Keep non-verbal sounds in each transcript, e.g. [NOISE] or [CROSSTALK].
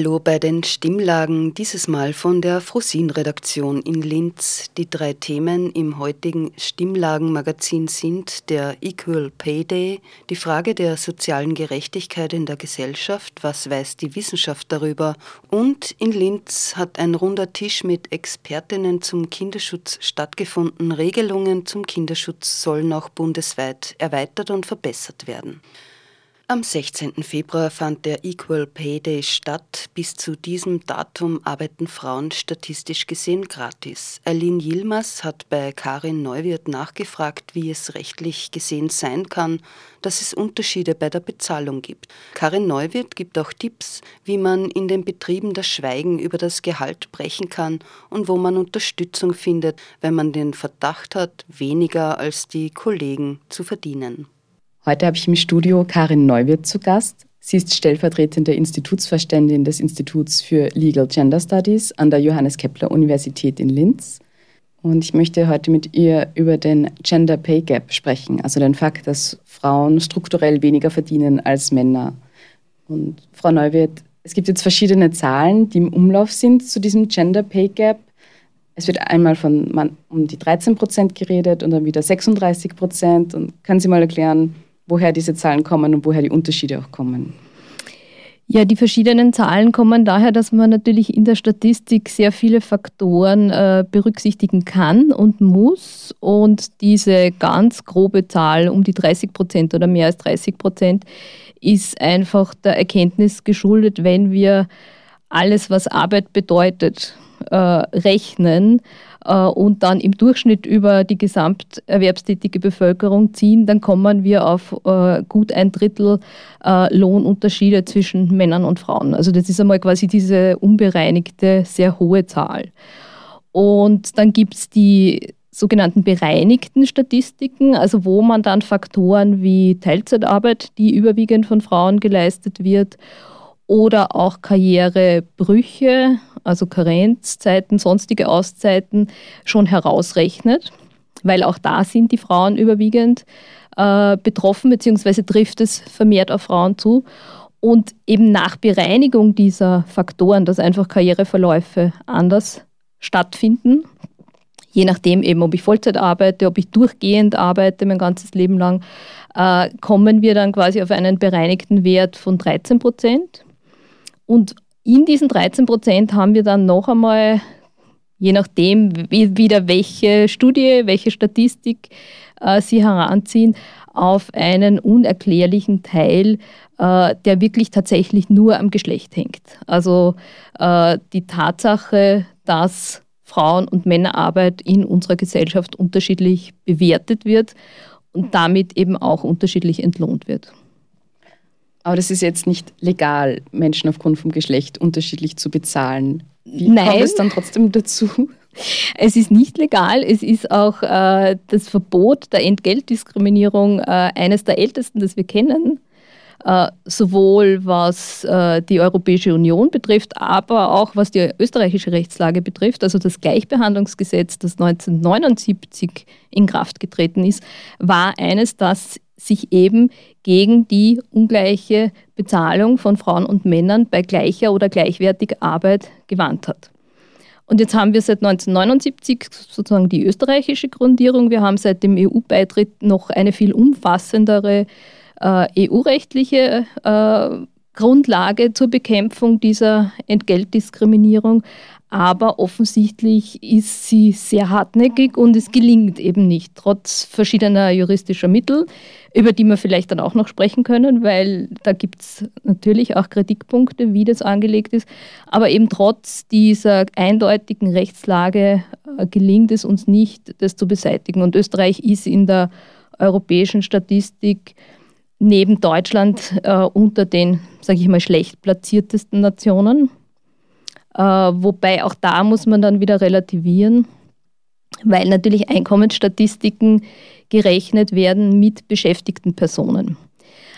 Hallo bei den Stimmlagen, dieses Mal von der Frosin-Redaktion in Linz. Die drei Themen im heutigen Stimmlagen-Magazin sind der Equal Pay Day, die Frage der sozialen Gerechtigkeit in der Gesellschaft, was weiß die Wissenschaft darüber, und in Linz hat ein runder Tisch mit Expertinnen zum Kinderschutz stattgefunden. Regelungen zum Kinderschutz sollen auch bundesweit erweitert und verbessert werden. Am 16. Februar fand der Equal Pay Day statt. Bis zu diesem Datum arbeiten Frauen statistisch gesehen gratis. Aline Yilmaz hat bei Karin Neuwirth nachgefragt, wie es rechtlich gesehen sein kann, dass es Unterschiede bei der Bezahlung gibt. Karin Neuwirth gibt auch Tipps, wie man in den Betrieben das Schweigen über das Gehalt brechen kann und wo man Unterstützung findet, wenn man den Verdacht hat, weniger als die Kollegen zu verdienen. Heute habe ich im Studio Karin Neuwirth zu Gast. Sie ist stellvertretende Institutsvorständin des Instituts für Legal Gender Studies an der Johannes Kepler Universität in Linz. Und ich möchte heute mit ihr über den Gender Pay Gap sprechen, also den Fakt, dass Frauen strukturell weniger verdienen als Männer. Und Frau Neuwirth, es gibt jetzt verschiedene Zahlen, die im Umlauf sind zu diesem Gender Pay Gap. Es wird einmal von um die 13 Prozent geredet und dann wieder 36 Prozent. Und können Sie mal erklären, woher diese Zahlen kommen und woher die Unterschiede auch kommen. Ja, die verschiedenen Zahlen kommen daher, dass man natürlich in der Statistik sehr viele Faktoren äh, berücksichtigen kann und muss. Und diese ganz grobe Zahl um die 30 Prozent oder mehr als 30 Prozent ist einfach der Erkenntnis geschuldet, wenn wir alles, was Arbeit bedeutet, äh, rechnen, und dann im Durchschnitt über die gesamterwerbstätige Bevölkerung ziehen, dann kommen wir auf äh, gut ein Drittel äh, Lohnunterschiede zwischen Männern und Frauen. Also das ist einmal quasi diese unbereinigte, sehr hohe Zahl. Und dann gibt es die sogenannten bereinigten Statistiken, also wo man dann Faktoren wie Teilzeitarbeit, die überwiegend von Frauen geleistet wird, oder auch Karrierebrüche, also Karenzzeiten, sonstige Auszeiten schon herausrechnet, weil auch da sind die Frauen überwiegend äh, betroffen, beziehungsweise trifft es vermehrt auf Frauen zu. Und eben nach Bereinigung dieser Faktoren, dass einfach Karriereverläufe anders stattfinden, je nachdem eben, ob ich Vollzeit arbeite, ob ich durchgehend arbeite, mein ganzes Leben lang, äh, kommen wir dann quasi auf einen bereinigten Wert von 13 Prozent. Und in diesen 13 Prozent haben wir dann noch einmal, je nachdem wieder welche Studie, welche Statistik äh, Sie heranziehen, auf einen unerklärlichen Teil, äh, der wirklich tatsächlich nur am Geschlecht hängt. Also äh, die Tatsache, dass Frauen- und Männerarbeit in unserer Gesellschaft unterschiedlich bewertet wird und damit eben auch unterschiedlich entlohnt wird. Aber das ist jetzt nicht legal, Menschen aufgrund vom Geschlecht unterschiedlich zu bezahlen. Wie Nein. kommt es dann trotzdem dazu? [LAUGHS] Es ist nicht legal. Es ist auch äh, das Verbot der Entgeltdiskriminierung äh, eines der ältesten, das wir kennen. Äh, sowohl was äh, die Europäische Union betrifft, aber auch was die österreichische Rechtslage betrifft. Also das Gleichbehandlungsgesetz, das 1979 in Kraft getreten ist, war eines, das sich eben gegen die ungleiche Bezahlung von Frauen und Männern bei gleicher oder gleichwertiger Arbeit gewandt hat. Und jetzt haben wir seit 1979 sozusagen die österreichische Grundierung. Wir haben seit dem EU-Beitritt noch eine viel umfassendere äh, EU-rechtliche äh, Grundlage zur Bekämpfung dieser Entgeltdiskriminierung. Aber offensichtlich ist sie sehr hartnäckig und es gelingt eben nicht, trotz verschiedener juristischer Mittel, über die wir vielleicht dann auch noch sprechen können, weil da gibt es natürlich auch Kritikpunkte, wie das angelegt ist. Aber eben trotz dieser eindeutigen Rechtslage äh, gelingt es uns nicht, das zu beseitigen. Und Österreich ist in der europäischen Statistik neben Deutschland äh, unter den, sage ich mal, schlecht platziertesten Nationen. Äh, wobei auch da muss man dann wieder relativieren, weil natürlich Einkommensstatistiken gerechnet werden mit beschäftigten Personen.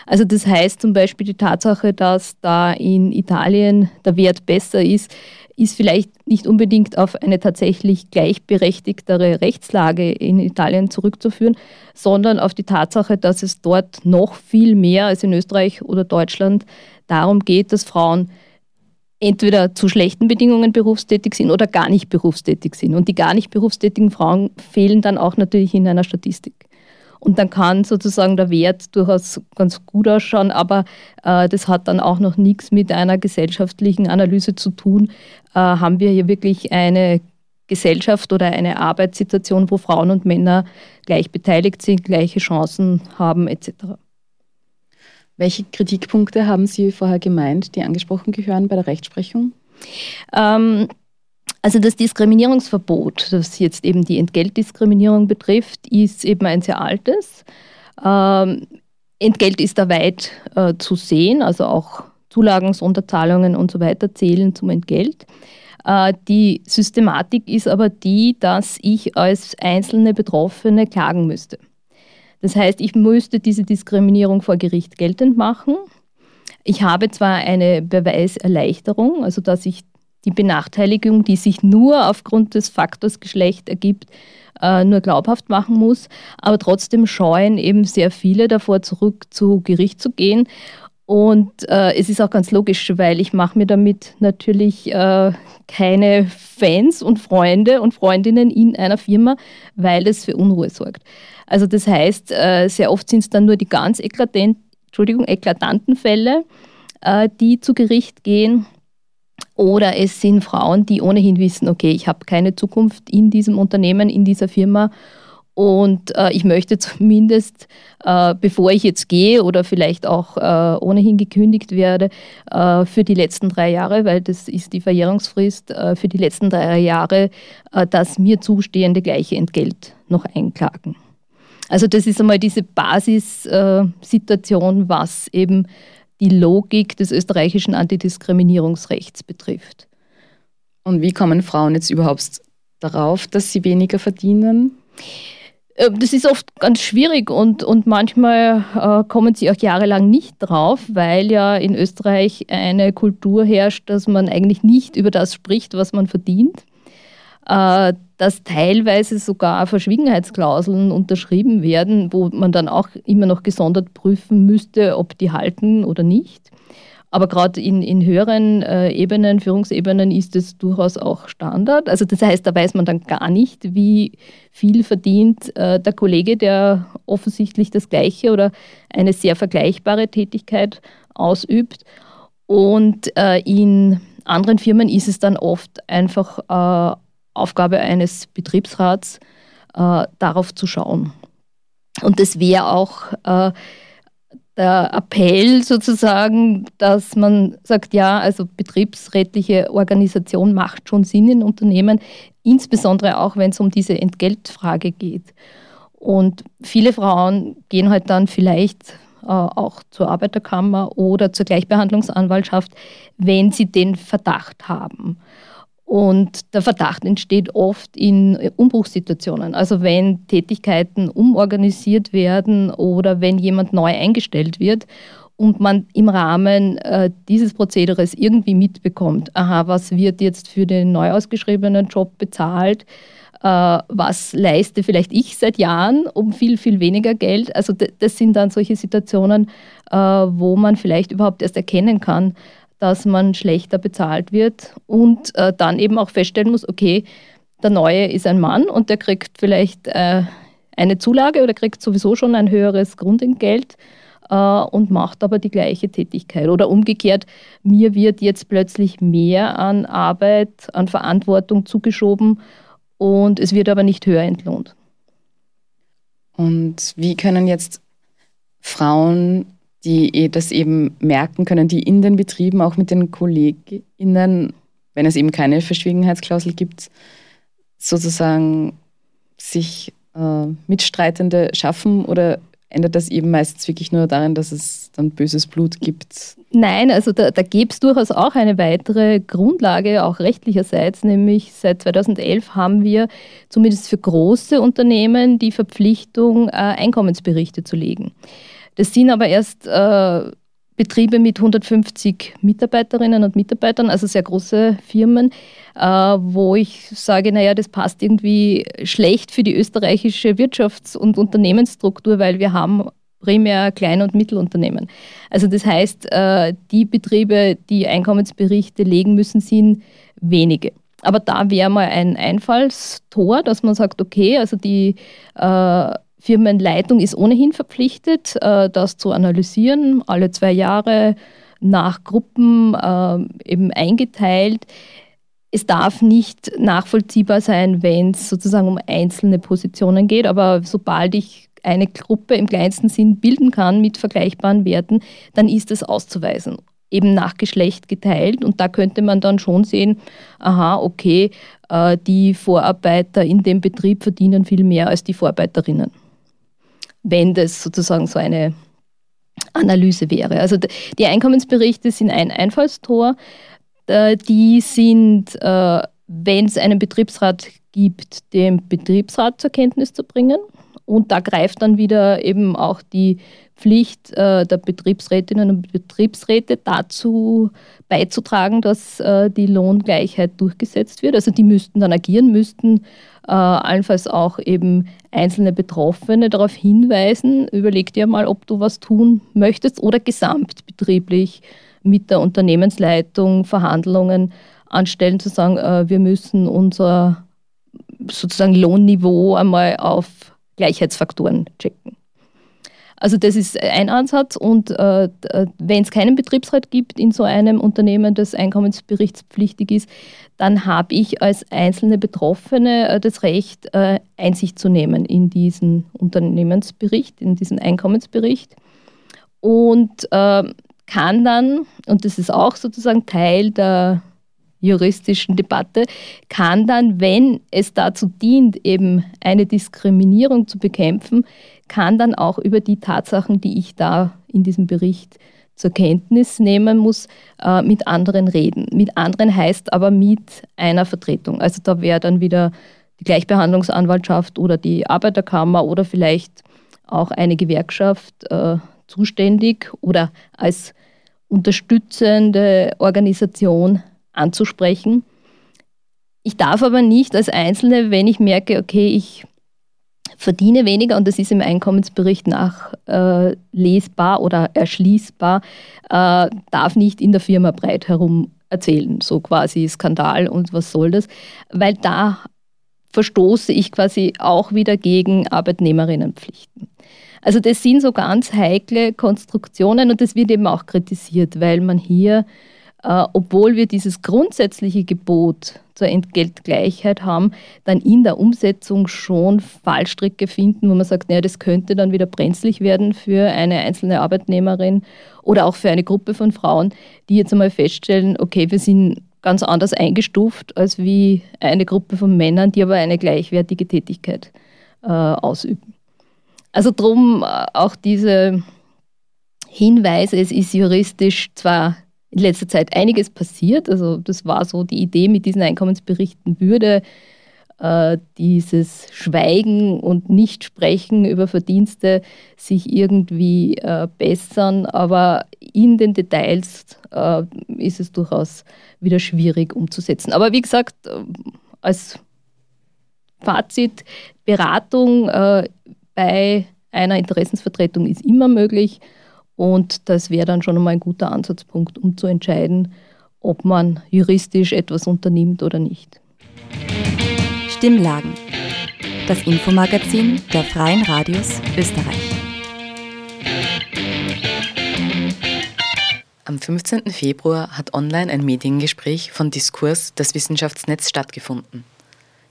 Also das heißt zum Beispiel die Tatsache, dass da in Italien der Wert besser ist, ist vielleicht nicht unbedingt auf eine tatsächlich gleichberechtigtere Rechtslage in Italien zurückzuführen, sondern auf die Tatsache, dass es dort noch viel mehr als in Österreich oder Deutschland darum geht, dass Frauen entweder zu schlechten Bedingungen berufstätig sind oder gar nicht berufstätig sind. Und die gar nicht berufstätigen Frauen fehlen dann auch natürlich in einer Statistik. Und dann kann sozusagen der Wert durchaus ganz gut ausschauen, aber äh, das hat dann auch noch nichts mit einer gesellschaftlichen Analyse zu tun. Äh, haben wir hier wirklich eine Gesellschaft oder eine Arbeitssituation, wo Frauen und Männer gleich beteiligt sind, gleiche Chancen haben etc. Welche Kritikpunkte haben Sie vorher gemeint, die angesprochen gehören bei der Rechtsprechung? Ähm, also das Diskriminierungsverbot, das jetzt eben die Entgeltdiskriminierung betrifft, ist eben ein sehr altes. Ähm, Entgelt ist da weit äh, zu sehen, also auch Zulagen, Sonderzahlungen und so weiter zählen zum Entgelt. Äh, die Systematik ist aber die, dass ich als einzelne Betroffene klagen müsste. Das heißt, ich müsste diese Diskriminierung vor Gericht geltend machen. Ich habe zwar eine Beweiserleichterung, also dass ich die Benachteiligung, die sich nur aufgrund des Faktors Geschlecht ergibt, äh, nur glaubhaft machen muss. Aber trotzdem scheuen eben sehr viele davor, zurück zu Gericht zu gehen. Und äh, es ist auch ganz logisch, weil ich mache mir damit natürlich äh, keine Fans und Freunde und Freundinnen in einer Firma, weil es für Unruhe sorgt. Also das heißt, äh, sehr oft sind es dann nur die ganz eklatant, Entschuldigung, eklatanten Fälle, äh, die zu Gericht gehen oder es sind Frauen, die ohnehin wissen, okay, ich habe keine Zukunft in diesem Unternehmen, in dieser Firma. Und äh, ich möchte [LAUGHS] zumindest, äh, bevor ich jetzt gehe oder vielleicht auch äh, ohnehin gekündigt werde, äh, für die letzten drei Jahre, weil das ist die Verjährungsfrist, äh, für die letzten drei Jahre das mir zustehende gleiche Entgelt noch einklagen. Also das ist einmal diese Basissituation, was eben die Logik des österreichischen Antidiskriminierungsrechts betrifft. Und wie kommen Frauen jetzt überhaupt darauf, dass sie weniger verdienen? Äh, das ist oft ganz schwierig und, und manchmal äh, kommen sie auch jahrelang nicht drauf, weil ja in Österreich eine Kultur herrscht, dass man eigentlich nicht über das spricht, was man verdient. Äh, dass teilweise sogar Verschwiegenheitsklauseln unterschrieben werden, wo man dann auch immer noch gesondert prüfen müsste, ob die halten oder nicht. Aber gerade in, in höheren äh, Ebenen, Führungsebenen ist es durchaus auch Standard. Also das heißt, da weiß man dann gar nicht, wie viel verdient äh, der Kollege, der offensichtlich das gleiche oder eine sehr vergleichbare Tätigkeit ausübt. Und äh, in anderen Firmen ist es dann oft einfach äh, Aufgabe eines Betriebsrats, äh, darauf zu schauen. Und das wäre auch äh, der Appell sozusagen, dass man sagt, ja, also betriebsrätliche Organisation macht schon Sinn in Unternehmen, insbesondere auch, wenn es um diese Entgeltfrage geht. Und viele Frauen gehen halt dann vielleicht äh, auch zur Arbeiterkammer oder zur Gleichbehandlungsanwaltschaft, wenn sie den Verdacht haben. Und der Verdacht entsteht oft in Umbruchssituationen. Also wenn Tätigkeiten umorganisiert werden oder wenn jemand neu eingestellt wird und man im Rahmen äh, dieses Prozederes irgendwie mitbekommt, aha, was wird jetzt für den neu ausgeschriebenen Job bezahlt, äh, was leiste vielleicht ich seit Jahren um viel, viel weniger Geld. Also das sind dann solche Situationen, äh, wo man vielleicht überhaupt erst erkennen kann, dass man schlechter bezahlt wird und äh, dann eben auch feststellen muss, okay, der Neue ist ein Mann und der kriegt vielleicht äh, eine Zulage oder kriegt sowieso schon ein höheres Grundentgelt äh, und macht aber die gleiche Tätigkeit. Oder umgekehrt, mir wird jetzt plötzlich mehr an Arbeit, an Verantwortung zugeschoben und es wird aber nicht höher entlohnt. Und wie können jetzt Frauen die eh das eben merken können, die in den Betrieben auch mit den KollegInnen, wenn es eben keine Verschwiegenheitsklausel gibt, sozusagen sich äh, Mitstreitende schaffen oder ändert das eben meistens wirklich nur darin, dass es dann böses Blut gibt? Nein, also da, da gäbe es durchaus auch eine weitere Grundlage, auch rechtlicherseits, nämlich seit 2011 haben wir zumindest für große Unternehmen die Verpflichtung, äh, Einkommensberichte zu legen. Das sind aber erst äh, Betriebe mit 150 Mitarbeiterinnen und Mitarbeitern, also sehr große Firmen, äh, wo ich sage, naja, das passt irgendwie schlecht für die österreichische Wirtschafts- und Unternehmensstruktur, weil wir haben primär Klein- und Mittelunternehmen. Also das heißt, äh, die Betriebe, die Einkommensberichte legen müssen, sind wenige. Aber da wäre mal ein Einfallstor, dass man sagt, okay, also die äh, Firmenleitung ist ohnehin verpflichtet, äh, das zu analysieren, alle zwei Jahre nach Gruppen äh, eben eingeteilt. Es darf nicht nachvollziehbar sein, wenn es sozusagen um einzelne Positionen geht, aber sobald ich eine Gruppe im kleinsten Sinn bilden kann mit vergleichbaren Werten, dann ist es auszuweisen eben nach Geschlecht geteilt. Und da könnte man dann schon sehen, aha, okay, äh, die Vorarbeiter in dem Betrieb verdienen viel mehr als die Vorarbeiterinnen. Wenn das sozusagen so eine Analyse wäre. Also die Einkommensberichte sind ein Einfallstor. Äh, die sind, äh, wenn es einen Betriebsrat gibt, dem Betriebsrat zur Kenntnis zu bringen. Und da greift dann wieder eben auch die Pflicht äh, der Betriebsrätinnen und Betriebsräte dazu beizutragen, dass äh, die Lohngleichheit durchgesetzt wird. Also die müssten dann agieren, müssten äh, allenfalls auch eben einzelne Betroffene darauf hinweisen, überleg dir mal, ob du was tun möchtest oder gesamtbetrieblich mit der Unternehmensleitung Verhandlungen anstellen, zu sagen, äh, wir müssen unser sozusagen Lohnniveau einmal auf Gleichheitsfaktoren checken. Also das ist ein Ansatz und äh, wenn es keinen Betriebsrat gibt in so einem Unternehmen, das einkommensberichtspflichtig ist, dann habe ich als einzelne Betroffene äh, das Recht, äh, Einsicht zu nehmen in diesen Unternehmensbericht, in diesen Einkommensbericht und äh, kann dann, und das ist auch sozusagen Teil der juristischen Debatte, kann dann, wenn es dazu dient, eben eine Diskriminierung zu bekämpfen, kann dann auch über die Tatsachen, die ich da in diesem Bericht zur Kenntnis nehmen muss, äh, mit anderen reden. Mit anderen heißt aber mit einer Vertretung. Also da wäre dann wieder die Gleichbehandlungsanwaltschaft oder die Arbeiterkammer oder vielleicht auch eine Gewerkschaft äh, zuständig oder als unterstützende Organisation anzusprechen. Ich darf aber nicht als Einzelne, wenn ich merke, okay, ich verdiene weniger und das ist im Einkommensbericht nachlesbar äh, oder erschließbar, äh, darf nicht in der Firma breit herum erzählen, so quasi Skandal und was soll das, weil da verstoße ich quasi auch wieder gegen Arbeitnehmerinnenpflichten. Also das sind so ganz heikle Konstruktionen und das wird eben auch kritisiert, weil man hier äh, obwohl wir dieses grundsätzliche Gebot zur Entgeltgleichheit haben, dann in der Umsetzung schon Fallstricke finden, wo man sagt, naja, das könnte dann wieder brenzlig werden für eine einzelne Arbeitnehmerin oder auch für eine Gruppe von Frauen, die jetzt einmal feststellen, okay, wir sind ganz anders eingestuft als wie eine Gruppe von Männern, die aber eine gleichwertige Tätigkeit äh, ausüben. Also drum äh, auch diese Hinweise, es ist juristisch zwar in letzter Zeit einiges passiert. Also das war so die Idee mit diesen Einkommensberichten würde äh, dieses Schweigen und Nichtsprechen über Verdienste sich irgendwie äh, bessern, aber in den Details äh, ist es durchaus wieder schwierig umzusetzen. Aber wie gesagt, äh, als Fazit, Beratung äh, bei einer Interessensvertretung ist immer möglich. Und das wäre dann schon einmal ein guter Ansatzpunkt, um zu entscheiden, ob man juristisch etwas unternimmt oder nicht. Stimmlagen. Das Infomagazin der Freien Radios Österreich. Am 15. Februar hat online ein Mediengespräch von Diskurs das Wissenschaftsnetz stattgefunden.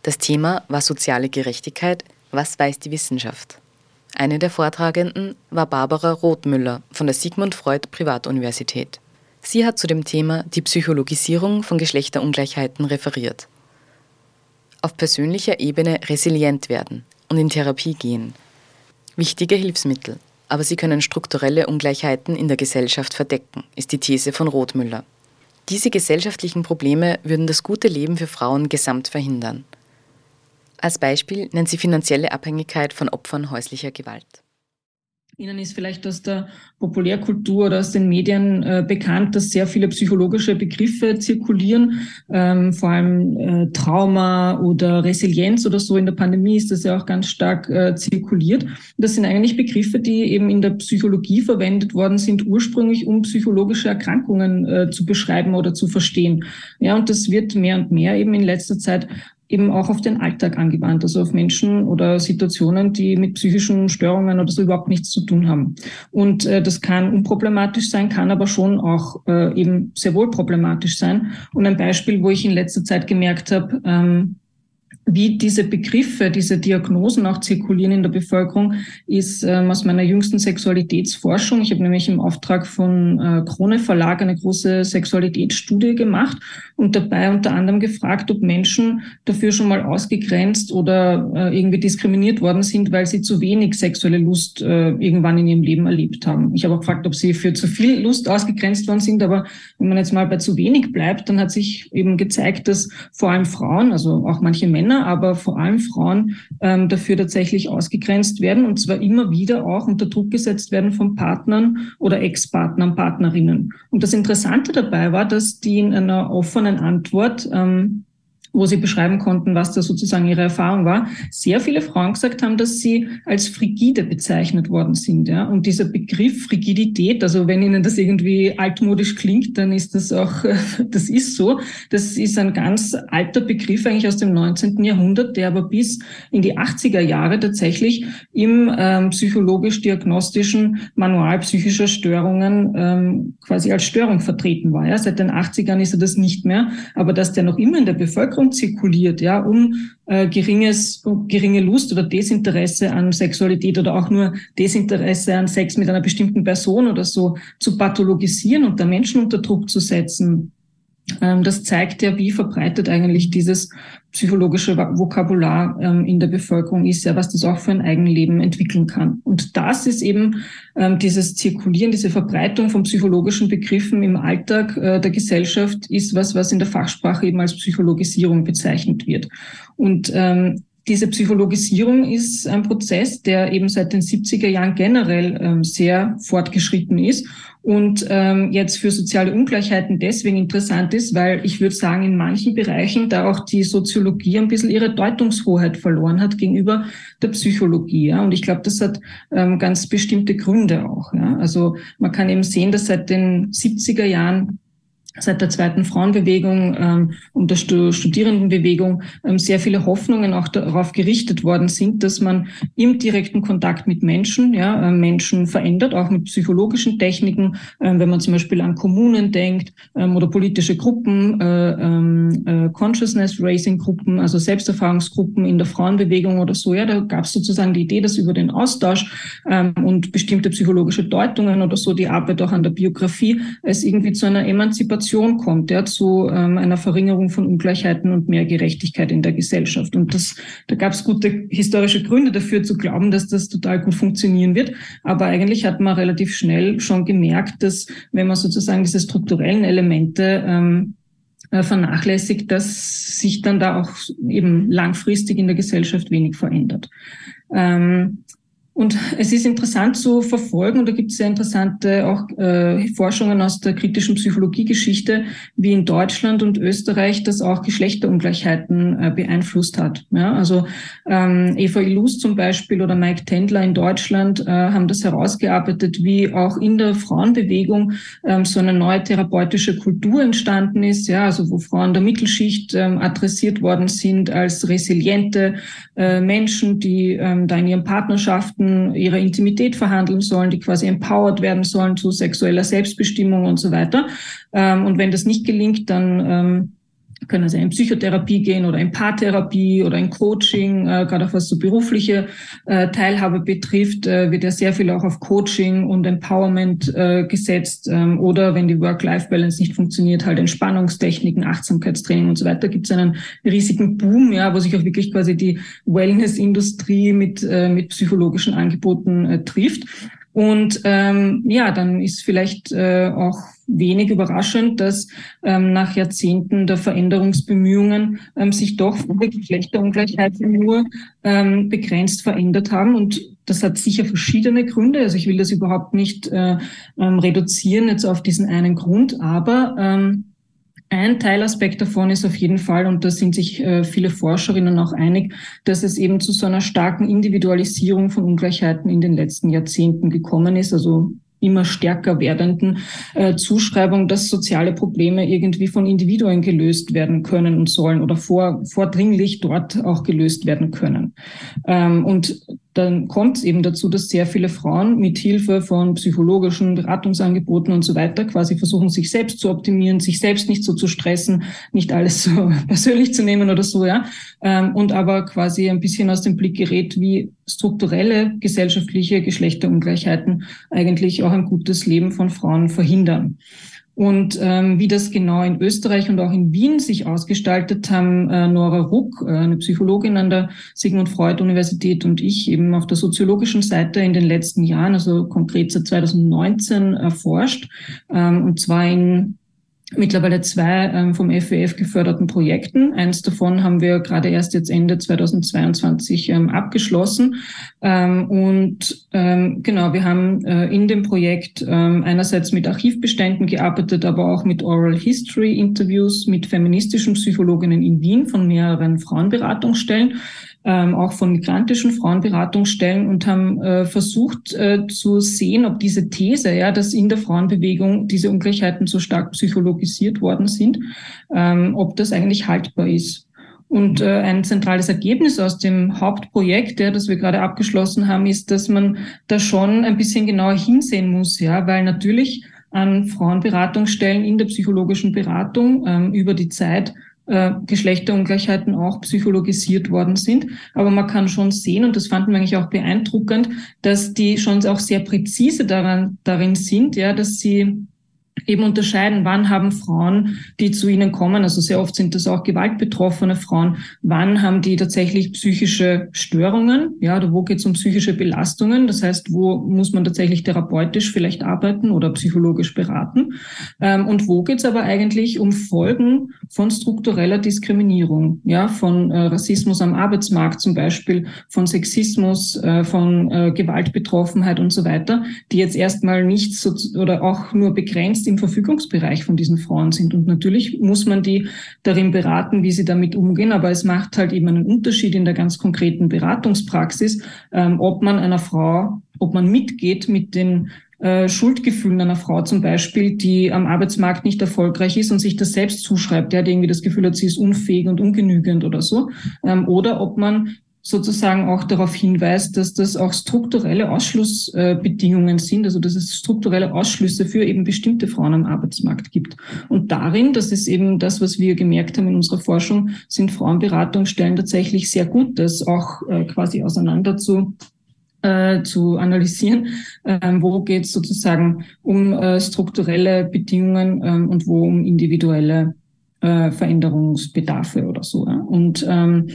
Das Thema war soziale Gerechtigkeit. Was weiß die Wissenschaft? Eine der Vortragenden war Barbara Rothmüller von der Sigmund Freud Privatuniversität. Sie hat zu dem Thema die Psychologisierung von Geschlechterungleichheiten referiert. Auf persönlicher Ebene resilient werden und in Therapie gehen. Wichtige Hilfsmittel, aber sie können strukturelle Ungleichheiten in der Gesellschaft verdecken, ist die These von Rothmüller. Diese gesellschaftlichen Probleme würden das gute Leben für Frauen gesamt verhindern. Als Beispiel nennt sie finanzielle Abhängigkeit von Opfern häuslicher Gewalt. Ihnen ist vielleicht aus der Populärkultur oder aus den Medien äh, bekannt, dass sehr viele psychologische Begriffe zirkulieren, ähm, vor allem äh, Trauma oder Resilienz oder so. In der Pandemie ist das ja auch ganz stark äh, zirkuliert. Das sind eigentlich Begriffe, die eben in der Psychologie verwendet worden sind, ursprünglich um psychologische Erkrankungen äh, zu beschreiben oder zu verstehen. Ja, und das wird mehr und mehr eben in letzter Zeit eben auch auf den Alltag angewandt, also auf Menschen oder Situationen, die mit psychischen Störungen oder so überhaupt nichts zu tun haben. Und äh, das kann unproblematisch sein, kann aber schon auch äh, eben sehr wohl problematisch sein. Und ein Beispiel, wo ich in letzter Zeit gemerkt habe, ähm, wie diese Begriffe, diese Diagnosen auch zirkulieren in der Bevölkerung, ist ähm, aus meiner jüngsten Sexualitätsforschung. Ich habe nämlich im Auftrag von äh, Krone Verlag eine große Sexualitätsstudie gemacht und dabei unter anderem gefragt, ob Menschen dafür schon mal ausgegrenzt oder äh, irgendwie diskriminiert worden sind, weil sie zu wenig sexuelle Lust äh, irgendwann in ihrem Leben erlebt haben. Ich habe auch gefragt, ob sie für zu viel Lust ausgegrenzt worden sind, aber wenn man jetzt mal bei zu wenig bleibt, dann hat sich eben gezeigt, dass vor allem Frauen, also auch manche Männer, aber vor allem Frauen ähm, dafür tatsächlich ausgegrenzt werden und zwar immer wieder auch unter Druck gesetzt werden von Partnern oder Ex-Partnern, Partnerinnen. Und das Interessante dabei war, dass die in einer offenen Antwort ähm, wo sie beschreiben konnten, was da sozusagen ihre Erfahrung war, sehr viele Frauen gesagt haben, dass sie als frigide bezeichnet worden sind. Ja? Und dieser Begriff Frigidität, also wenn Ihnen das irgendwie altmodisch klingt, dann ist das auch, [LAUGHS] das ist so. Das ist ein ganz alter Begriff eigentlich aus dem 19. Jahrhundert, der aber bis in die 80er Jahre tatsächlich im ähm, psychologisch-diagnostischen Manual psychischer Störungen ähm, quasi als Störung vertreten war. Ja? Seit den 80ern ist er das nicht mehr, aber dass der noch immer in der Bevölkerung zirkuliert, ja, um äh, geringes, geringe Lust oder Desinteresse an Sexualität oder auch nur Desinteresse an Sex mit einer bestimmten Person oder so zu pathologisieren und da Menschen unter Druck zu setzen. Ähm, das zeigt ja, wie verbreitet eigentlich dieses psychologische Vokabular ähm, in der Bevölkerung ist, ja, was das auch für ein Eigenleben entwickeln kann. Und das ist eben ähm, dieses Zirkulieren, diese Verbreitung von psychologischen Begriffen im Alltag äh, der Gesellschaft ist was, was in der Fachsprache eben als Psychologisierung bezeichnet wird. Und ähm, diese Psychologisierung ist ein Prozess, der eben seit den 70er Jahren generell ähm, sehr fortgeschritten ist und ähm, jetzt für soziale Ungleichheiten deswegen interessant ist, weil ich würde sagen, in manchen Bereichen da auch die Soziologie ein bisschen ihre Deutungshoheit verloren hat gegenüber der Psychologie. Ja? Und ich glaube, das hat ähm, ganz bestimmte Gründe auch. Ja? Also man kann eben sehen, dass seit den 70er Jahren seit der zweiten Frauenbewegung ähm, und der Studierendenbewegung ähm, sehr viele Hoffnungen auch darauf gerichtet worden sind, dass man im direkten Kontakt mit Menschen, ja, äh, Menschen verändert, auch mit psychologischen Techniken, äh, wenn man zum Beispiel an Kommunen denkt ähm, oder politische Gruppen, äh, ähm, äh, Consciousness Raising Gruppen, also Selbsterfahrungsgruppen in der Frauenbewegung oder so, ja, da gab es sozusagen die Idee, dass über den Austausch ähm, und bestimmte psychologische Deutungen oder so die Arbeit auch an der Biografie es irgendwie zu einer Emanzipation Transformation kommt, ja, zu ähm, einer Verringerung von Ungleichheiten und mehr Gerechtigkeit in der Gesellschaft. Und das, da gab es gute historische Gründe dafür zu glauben, dass das total gut funktionieren wird. Aber eigentlich hat man relativ schnell schon gemerkt, dass wenn man sozusagen diese strukturellen Elemente ähm, äh, vernachlässigt, dass sich dann da auch eben langfristig in der Gesellschaft wenig verändert. Ähm, und es ist interessant zu verfolgen, und da gibt es sehr interessante auch äh, Forschungen aus der kritischen Psychologiegeschichte, wie in Deutschland und Österreich das auch Geschlechterungleichheiten äh, beeinflusst hat. Ja, also ähm, Eva Illus zum Beispiel oder Mike Tendler in Deutschland äh, haben das herausgearbeitet, wie auch in der Frauenbewegung ähm, so eine neue therapeutische Kultur entstanden ist, ja, also wo Frauen der Mittelschicht ähm, adressiert worden sind als resiliente äh, Menschen, die ähm, da in ihren Partnerschaften Rechten ihrer Intimität verhandeln sollen, die quasi empowered werden sollen zu sexueller Selbstbestimmung und so weiter. Ähm, und wenn das nicht gelingt, dann ähm, können sie in Psychotherapie gehen oder in Paartherapie oder in Coaching, äh, gerade auch was so berufliche äh, Teilhabe betrifft, äh, wird ja sehr viel auch auf Coaching und Empowerment äh, gesetzt ähm, oder wenn die Work-Life-Balance nicht funktioniert, halt Entspannungstechniken, Achtsamkeitstraining und so weiter, gibt es einen riesigen Boom, ja, wo sich auch wirklich quasi die Wellness-Industrie mit, äh, mit psychologischen Angeboten äh, trifft. Und ähm, ja, dann ist vielleicht äh, auch wenig überraschend, dass ähm, nach Jahrzehnten der Veränderungsbemühungen ähm, sich doch viele Geschlechterungleichheiten nur ähm, begrenzt verändert haben. Und das hat sicher verschiedene Gründe. Also ich will das überhaupt nicht äh, ähm, reduzieren jetzt auf diesen einen Grund, aber ähm, ein Teilaspekt davon ist auf jeden Fall, und da sind sich äh, viele Forscherinnen auch einig, dass es eben zu so einer starken Individualisierung von Ungleichheiten in den letzten Jahrzehnten gekommen ist. Also immer stärker werdenden äh, Zuschreibung, dass soziale Probleme irgendwie von Individuen gelöst werden können und sollen oder vor, vordringlich dort auch gelöst werden können. Ähm, und dann kommt es eben dazu, dass sehr viele Frauen mit Hilfe von psychologischen Beratungsangeboten und so weiter quasi versuchen, sich selbst zu optimieren, sich selbst nicht so zu stressen, nicht alles so [LAUGHS] persönlich zu nehmen oder so, ja. Ähm, und aber quasi ein bisschen aus dem Blick gerät, wie strukturelle gesellschaftliche Geschlechterungleichheiten eigentlich auch ein gutes Leben von Frauen verhindern. Und ähm, wie das genau in Österreich und auch in Wien sich ausgestaltet haben, äh, Nora Ruck, äh, eine Psychologin an der Sigmund Freud Universität und ich eben auf der soziologischen Seite in den letzten Jahren, also konkret seit 2019 erforscht, ähm, und zwar in mittlerweile zwei ähm, vom FWF geförderten Projekten. Eins davon haben wir gerade erst jetzt Ende 2022 ähm, abgeschlossen. Ähm, und genau, wir haben äh, in dem Projekt einerseits mit Archivbeständen gearbeitet, aber auch mit Oral History Interviews mit feministischen Psychologinnen in Wien von mehreren Frauenberatungsstellen ähm, auch von migrantischen Frauenberatungsstellen und haben äh, versucht äh, zu sehen, ob diese These, ja, dass in der Frauenbewegung diese Ungleichheiten so stark psychologisiert worden sind, ähm, ob das eigentlich haltbar ist. Und äh, ein zentrales Ergebnis aus dem Hauptprojekt, ja, das wir gerade abgeschlossen haben, ist, dass man da schon ein bisschen genauer hinsehen muss, ja, weil natürlich an Frauenberatungsstellen in der psychologischen Beratung ähm, über die Zeit äh, Geschlechterungleichheiten auch psychologisiert worden sind. Aber man kann schon sehen, und das fanden wir eigentlich auch beeindruckend, dass die schon auch sehr präzise daran, darin sind, ja, dass sie eben unterscheiden, wann haben Frauen, die zu ihnen kommen, also sehr oft sind das auch gewaltbetroffene Frauen, wann haben die tatsächlich psychische Störungen, ja, oder wo geht es um psychische Belastungen, das heißt, wo muss man tatsächlich therapeutisch vielleicht arbeiten oder psychologisch beraten? Ähm, und wo geht es aber eigentlich um Folgen von struktureller Diskriminierung, ja, von äh, Rassismus am Arbeitsmarkt zum Beispiel, von Sexismus, äh, von äh, Gewaltbetroffenheit und so weiter, die jetzt erstmal nicht so oder auch nur begrenzt im Verfügungsbereich von diesen Frauen sind. Und natürlich muss man die darin beraten, wie sie damit umgehen. Aber es macht halt eben einen Unterschied in der ganz konkreten Beratungspraxis, ähm, ob man einer Frau, ob man mitgeht mit den äh, Schuldgefühlen einer Frau zum Beispiel, die am Arbeitsmarkt nicht erfolgreich ist und sich das selbst zuschreibt, der hat irgendwie das Gefühl hat, sie ist unfähig und ungenügend oder so. Ähm, oder ob man sozusagen auch darauf hinweist, dass das auch strukturelle Ausschlussbedingungen sind, also dass es strukturelle Ausschlüsse für eben bestimmte Frauen am Arbeitsmarkt gibt. Und darin, das ist eben das, was wir gemerkt haben in unserer Forschung, sind Frauenberatungsstellen tatsächlich sehr gut, das auch äh, quasi auseinander zu äh, zu analysieren, ähm, wo geht es sozusagen um äh, strukturelle Bedingungen ähm, und wo um individuelle äh, Veränderungsbedarfe oder so. Ja. Und ähm,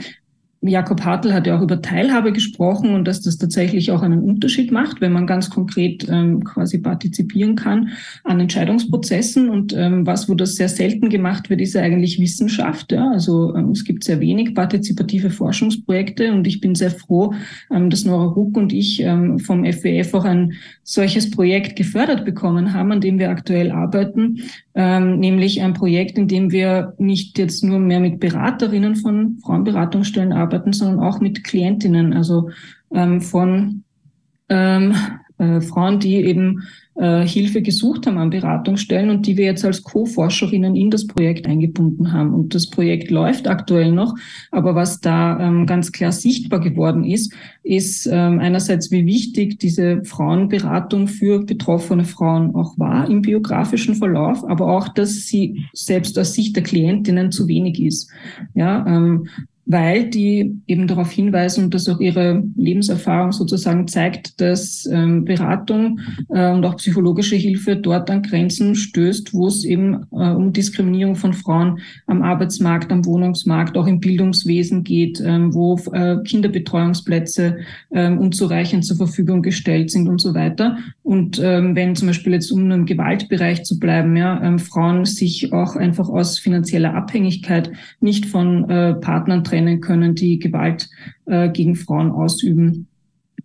Jakob Hartl hat ja auch über Teilhabe gesprochen und dass das tatsächlich auch einen Unterschied macht, wenn man ganz konkret ähm, quasi partizipieren kann an Entscheidungsprozessen. Und ähm, was, wo das sehr selten gemacht wird, ist eigentlich Wissenschaft. Ja? Also ähm, es gibt sehr wenig partizipative Forschungsprojekte und ich bin sehr froh, ähm, dass Nora Ruck und ich ähm, vom FWF auch ein solches Projekt gefördert bekommen haben, an dem wir aktuell arbeiten, ähm, nämlich ein Projekt, in dem wir nicht jetzt nur mehr mit Beraterinnen von Frauenberatungsstellen arbeiten, sondern auch mit Klientinnen, also ähm, von ähm, äh, Frauen, die eben äh, Hilfe gesucht haben an Beratungsstellen und die wir jetzt als Co-Forscherinnen in das Projekt eingebunden haben. Und das Projekt läuft aktuell noch, aber was da ähm, ganz klar sichtbar geworden ist, ist ähm, einerseits, wie wichtig diese Frauenberatung für betroffene Frauen auch war im biografischen Verlauf, aber auch, dass sie selbst aus Sicht der Klientinnen zu wenig ist. Ja, ähm, weil die eben darauf hinweisen dass auch ihre Lebenserfahrung sozusagen zeigt, dass ähm, Beratung äh, und auch psychologische Hilfe dort an Grenzen stößt, wo es eben äh, um Diskriminierung von Frauen am Arbeitsmarkt, am Wohnungsmarkt, auch im Bildungswesen geht, ähm, wo äh, Kinderbetreuungsplätze ähm, unzureichend zur Verfügung gestellt sind und so weiter. Und ähm, wenn zum Beispiel jetzt um im Gewaltbereich zu bleiben, ja, ähm, Frauen sich auch einfach aus finanzieller Abhängigkeit nicht von äh, Partnern trennen trennen können, die Gewalt äh, gegen Frauen ausüben.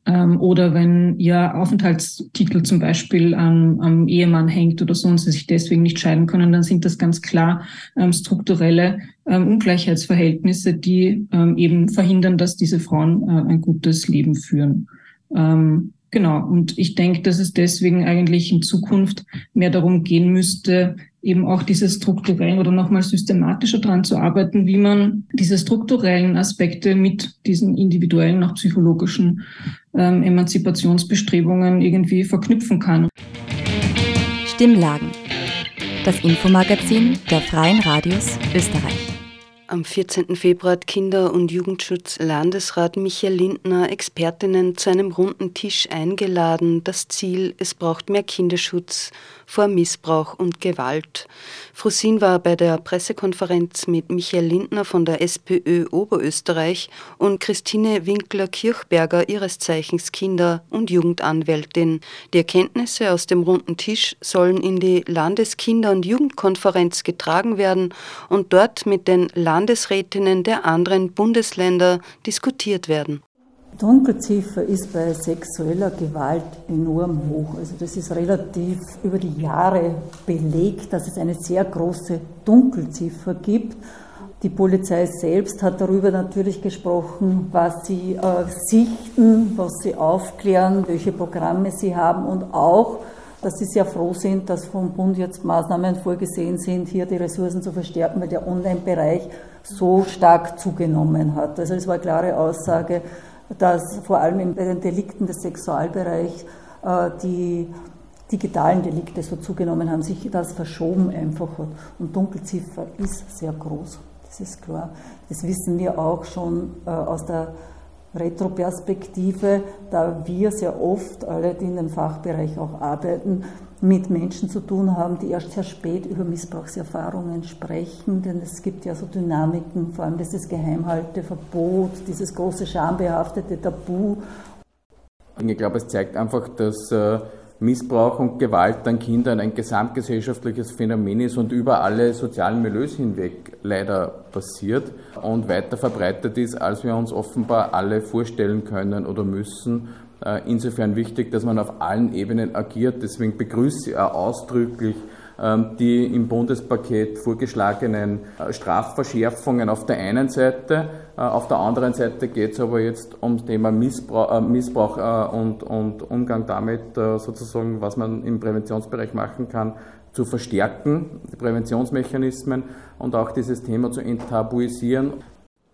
Ähm, oder wenn ihr Aufenthaltstitel zum Beispiel am, am, Ehemann hängt oder so und sie sich deswegen nicht scheiden können, dann sind das ganz klar ähm, strukturelle ähm, Ungleichheitsverhältnisse, die ähm, eben verhindern, dass diese Frauen äh, ein gutes Leben führen. Ähm, genau. Und ich denke, dass es deswegen eigentlich in Zukunft mehr darum gehen müsste, eben auch diese strukturellen oder nochmal systematischer daran zu arbeiten, wie man diese strukturellen Aspekte mit diesen individuellen, auch psychologischen ähm, Emanzipationsbestrebungen irgendwie verknüpfen kann. Stimmlagen. Das Infomagazin der Freien Radios Österreich. Am 14. Februar hat Kinder- und Jugendschutz-Landesrat Michael Lindner Expertinnen zu einem runden Tisch eingeladen. Das Ziel, es braucht mehr Kinderschutz vor Missbrauch und Gewalt. Frosin war bei der Pressekonferenz mit Michael Lindner von der SPÖ Oberösterreich und Christine Winkler-Kirchberger, ihres Zeichens Kinder- und Jugendanwältin. Die Erkenntnisse aus dem runden Tisch sollen in die Landeskinder- und Jugendkonferenz getragen werden und dort mit den Landesrätinnen der anderen Bundesländer diskutiert werden. Dunkelziffer ist bei sexueller Gewalt enorm hoch. Also das ist relativ über die Jahre belegt, dass es eine sehr große Dunkelziffer gibt. Die Polizei selbst hat darüber natürlich gesprochen, was sie äh, sichten, was sie aufklären, welche Programme sie haben und auch, dass sie sehr froh sind, dass vom Bund jetzt Maßnahmen vorgesehen sind, hier die Ressourcen zu verstärken, weil der Online-Bereich so stark zugenommen hat. Also es war eine klare Aussage, dass vor allem bei den Delikten des Sexualbereichs äh, die digitalen Delikte so zugenommen haben, sich das verschoben einfach hat. Und Dunkelziffer ist sehr groß, das ist klar. Das wissen wir auch schon äh, aus der Retroperspektive, da wir sehr oft alle, die in dem Fachbereich auch arbeiten, mit Menschen zu tun haben, die erst sehr spät über Missbrauchserfahrungen sprechen, denn es gibt ja so Dynamiken, vor allem dieses Geheimhalteverbot, dieses große schambehaftete Tabu. Ich glaube, es zeigt einfach, dass äh, Missbrauch und Gewalt an Kindern ein gesamtgesellschaftliches Phänomen ist und über alle sozialen Milieus hinweg leider passiert und weiter verbreitet ist, als wir uns offenbar alle vorstellen können oder müssen. Äh, insofern wichtig, dass man auf allen Ebenen agiert. Deswegen begrüße ich auch ausdrücklich ähm, die im Bundespaket vorgeschlagenen äh, Strafverschärfungen auf der einen Seite. Äh, auf der anderen Seite geht es aber jetzt ums Thema Missbrauch, Missbrauch und, und, Umgang damit, sozusagen, was man im Präventionsbereich machen kann, zu verstärken, die Präventionsmechanismen und auch dieses Thema zu enttabuisieren.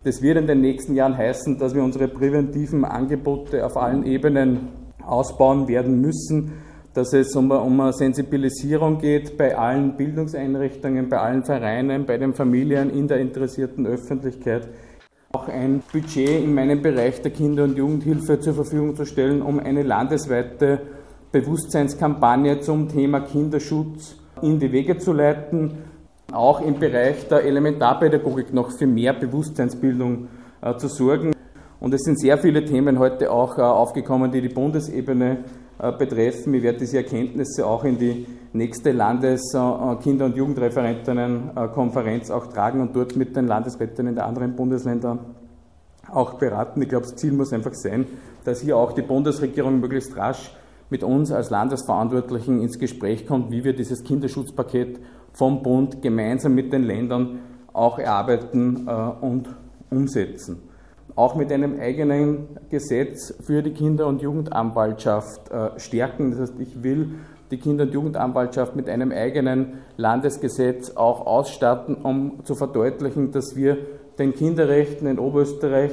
Das wird in den nächsten Jahren heißen, dass wir unsere präventiven Angebote auf allen Ebenen ausbauen werden müssen, dass es um, um eine Sensibilisierung geht bei allen Bildungseinrichtungen, bei allen Vereinen, bei den Familien, in der interessierten Öffentlichkeit. Auch ein Budget in meinem Bereich der Kinder- und Jugendhilfe zur Verfügung zu stellen, um eine landesweite Bewusstseinskampagne zum Thema Kinderschutz in die Wege zu leiten auch im Bereich der Elementarpädagogik noch für mehr Bewusstseinsbildung äh, zu sorgen. Und es sind sehr viele Themen heute auch äh, aufgekommen, die die Bundesebene äh, betreffen. Ich werde diese Erkenntnisse auch in die nächste Landes-Kinder- und Jugendreferentinnenkonferenz auch tragen und dort mit den Landesrätinnen der anderen Bundesländer auch beraten. Ich glaube, das Ziel muss einfach sein, dass hier auch die Bundesregierung möglichst rasch mit uns als Landesverantwortlichen ins Gespräch kommt, wie wir dieses Kinderschutzpaket vom Bund gemeinsam mit den Ländern auch erarbeiten äh, und umsetzen. Auch mit einem eigenen Gesetz für die Kinder- und Jugendanwaltschaft äh, stärken. Das heißt, ich will die Kinder- und Jugendanwaltschaft mit einem eigenen Landesgesetz auch ausstatten, um zu verdeutlichen, dass wir den Kinderrechten in Oberösterreich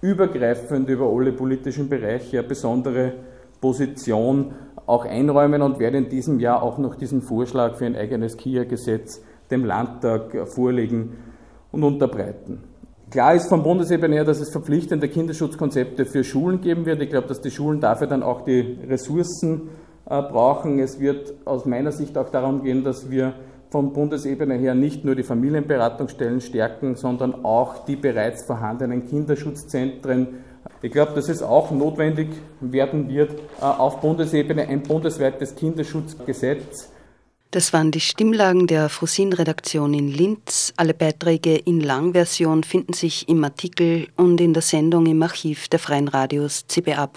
übergreifend über alle politischen Bereiche eine besondere Position auch einräumen und werde in diesem Jahr auch noch diesen Vorschlag für ein eigenes KIA-Gesetz dem Landtag vorlegen und unterbreiten. Klar ist vom Bundesebene her, dass es verpflichtende Kinderschutzkonzepte für Schulen geben wird. Ich glaube, dass die Schulen dafür dann auch die Ressourcen äh, brauchen. Es wird aus meiner Sicht auch darum gehen, dass wir von Bundesebene her nicht nur die Familienberatungsstellen stärken, sondern auch die bereits vorhandenen Kinderschutzzentren. Ich glaube, dass es auch notwendig werden wird, äh, auf Bundesebene ein bundesweites Kinderschutzgesetz das waren die Stimmlagen der Frosin-Redaktion in Linz. Alle Beiträge in Langversion finden sich im Artikel und in der Sendung im Archiv der Freien Radios cba.fro.at.